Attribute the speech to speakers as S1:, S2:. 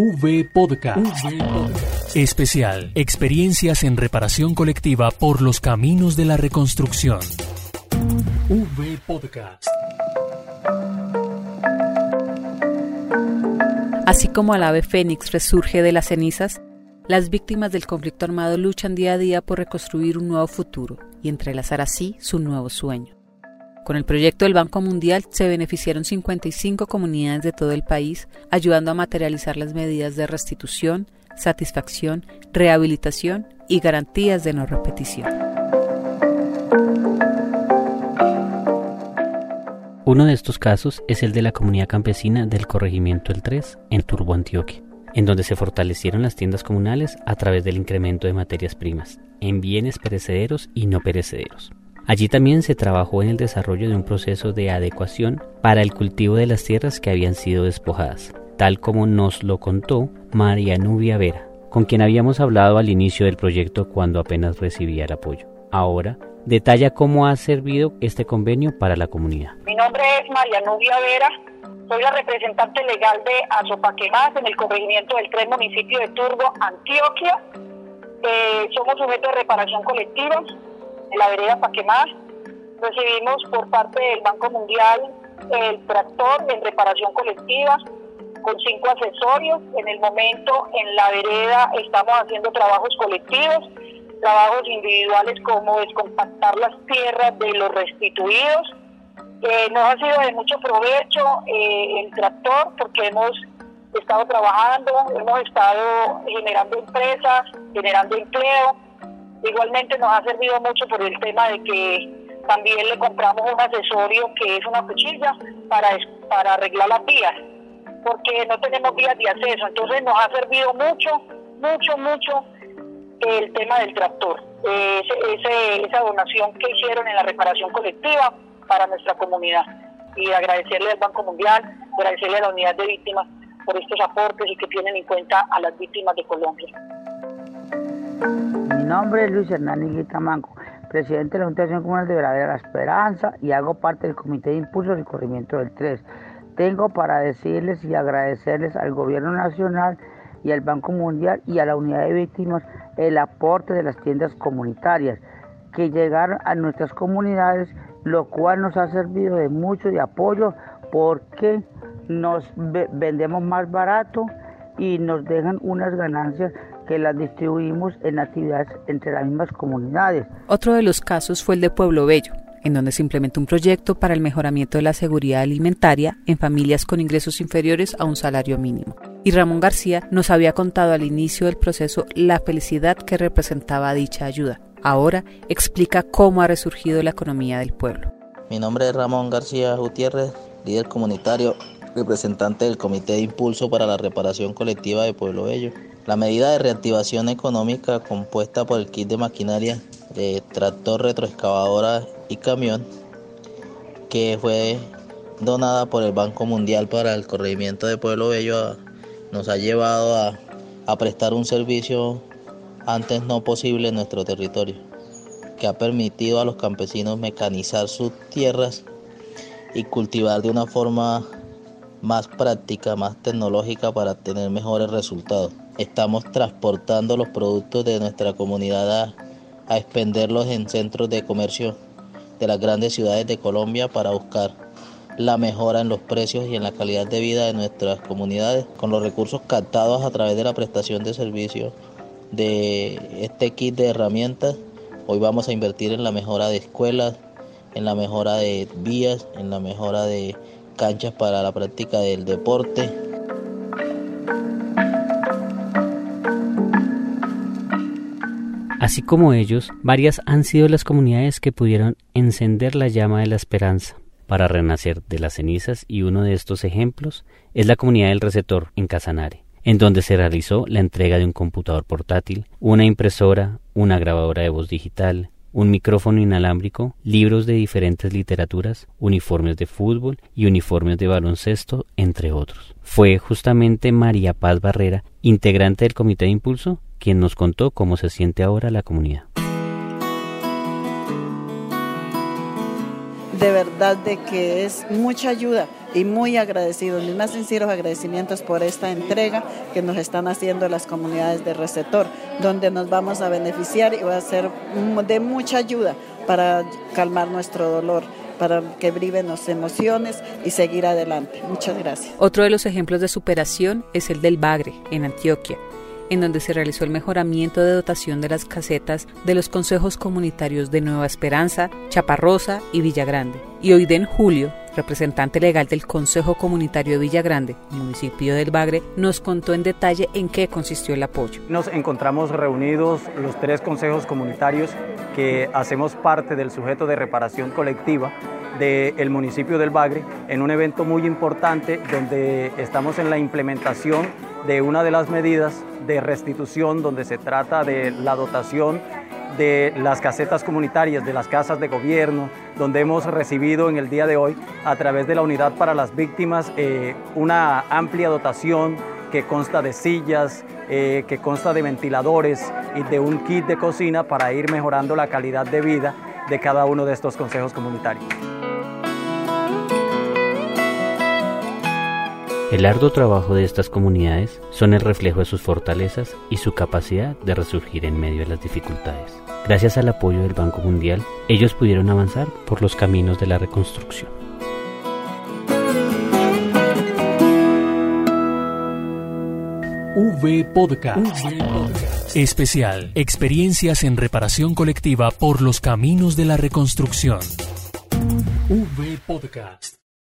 S1: V Podcast. Especial. Experiencias en reparación colectiva por los caminos de la reconstrucción. V Podcast.
S2: Así como el ave fénix resurge de las cenizas, las víctimas del conflicto armado luchan día a día por reconstruir un nuevo futuro y entrelazar así su nuevo sueño. Con el proyecto del Banco Mundial se beneficiaron 55 comunidades de todo el país, ayudando a materializar las medidas de restitución, satisfacción, rehabilitación y garantías de no repetición.
S3: Uno de estos casos es el de la comunidad campesina del corregimiento El 3 en Turbo, Antioquia, en donde se fortalecieron las tiendas comunales a través del incremento de materias primas, en bienes perecederos y no perecederos. Allí también se trabajó en el desarrollo de un proceso de adecuación para el cultivo de las tierras que habían sido despojadas, tal como nos lo contó María Nubia Vera, con quien habíamos hablado al inicio del proyecto cuando apenas recibía el apoyo. Ahora, detalla cómo ha servido este convenio para la comunidad.
S4: Mi nombre es María Nubia Vera, soy la representante legal de Azopaquemás en el corregimiento del tres municipio de Turbo, Antioquia. Eh, somos sujetos de reparación colectiva en la vereda Paquemás. Recibimos por parte del Banco Mundial el tractor en reparación colectiva con cinco accesorios. En el momento en la vereda estamos haciendo trabajos colectivos, trabajos individuales como descompactar las tierras de los restituidos. Eh, nos ha sido de mucho provecho eh, el tractor porque hemos estado trabajando, hemos estado generando empresas, generando empleo Igualmente nos ha servido mucho por el tema de que también le compramos un accesorio que es una cuchilla para, para arreglar las vías, porque no tenemos vías de acceso. Entonces nos ha servido mucho, mucho, mucho el tema del tractor, ese, esa donación que hicieron en la reparación colectiva para nuestra comunidad. Y agradecerle al Banco Mundial, agradecerle a la Unidad de Víctimas por estos aportes y que tienen en cuenta a las víctimas de Colombia.
S5: Mi nombre es Luis Hernández Guitamanco, presidente de la Junta de Acción Comunal de Veradera La Esperanza y hago parte del Comité de Impulso del Corrimiento del 3. Tengo para decirles y agradecerles al Gobierno Nacional y al Banco Mundial y a la Unidad de Víctimas el aporte de las tiendas comunitarias que llegaron a nuestras comunidades, lo cual nos ha servido de mucho de apoyo porque nos vendemos más barato y nos dejan unas ganancias que las distribuimos en actividades entre las mismas comunidades.
S2: Otro de los casos fue el de Pueblo Bello, en donde se implementó un proyecto para el mejoramiento de la seguridad alimentaria en familias con ingresos inferiores a un salario mínimo. Y Ramón García nos había contado al inicio del proceso la felicidad que representaba dicha ayuda. Ahora explica cómo ha resurgido la economía del pueblo.
S6: Mi nombre es Ramón García Gutiérrez, líder comunitario, representante del Comité de Impulso para la Reparación Colectiva de Pueblo Bello. La medida de reactivación económica compuesta por el kit de maquinaria de tractor, retroexcavadora y camión que fue donada por el Banco Mundial para el corregimiento de Pueblo Bello nos ha llevado a, a prestar un servicio antes no posible en nuestro territorio, que ha permitido a los campesinos mecanizar sus tierras y cultivar de una forma más práctica, más tecnológica para tener mejores resultados estamos transportando los productos de nuestra comunidad a, expenderlos en centros de comercio de las grandes ciudades de Colombia para buscar la mejora en los precios y en la calidad de vida de nuestras comunidades con los recursos captados a través de la prestación de servicios de este kit de herramientas. Hoy vamos a invertir en la mejora de escuelas, en la mejora de vías, en la mejora de canchas para la práctica del deporte.
S3: Así como ellos, varias han sido las comunidades que pudieron encender la llama de la esperanza para renacer de las cenizas y uno de estos ejemplos es la comunidad del Receptor en Casanare, en donde se realizó la entrega de un computador portátil, una impresora, una grabadora de voz digital, un micrófono inalámbrico, libros de diferentes literaturas, uniformes de fútbol y uniformes de baloncesto, entre otros. Fue justamente María Paz Barrera, integrante del Comité de Impulso, quien nos contó cómo se siente ahora la comunidad.
S7: De verdad de que es mucha ayuda y muy agradecidos, mis más sinceros agradecimientos por esta entrega que nos están haciendo las comunidades de receptor, donde nos vamos a beneficiar y va a ser de mucha ayuda para calmar nuestro dolor para que briven las emociones y seguir adelante. Muchas gracias.
S2: Otro de los ejemplos de superación es el del Bagre, en Antioquia, en donde se realizó el mejoramiento de dotación de las casetas de los consejos comunitarios de Nueva Esperanza, Chaparrosa y Villagrande. Y hoy en Julio, representante legal del Consejo Comunitario de Villagrande, municipio del Bagre, nos contó en detalle en qué consistió el apoyo.
S8: Nos encontramos reunidos los tres consejos comunitarios que hacemos parte del sujeto de reparación colectiva del municipio del Bagre en un evento muy importante donde estamos en la implementación de una de las medidas de restitución donde se trata de la dotación de las casetas comunitarias, de las casas de gobierno, donde hemos recibido en el día de hoy a través de la Unidad para las Víctimas eh, una amplia dotación que consta de sillas, eh, que consta de ventiladores y de un kit de cocina para ir mejorando la calidad de vida de cada uno de estos consejos comunitarios.
S3: El arduo trabajo de estas comunidades son el reflejo de sus fortalezas y su capacidad de resurgir en medio de las dificultades. Gracias al apoyo del Banco Mundial, ellos pudieron avanzar por los caminos de la reconstrucción.
S1: V Podcast. Especial. Experiencias en reparación colectiva por los caminos de la reconstrucción. V Podcast.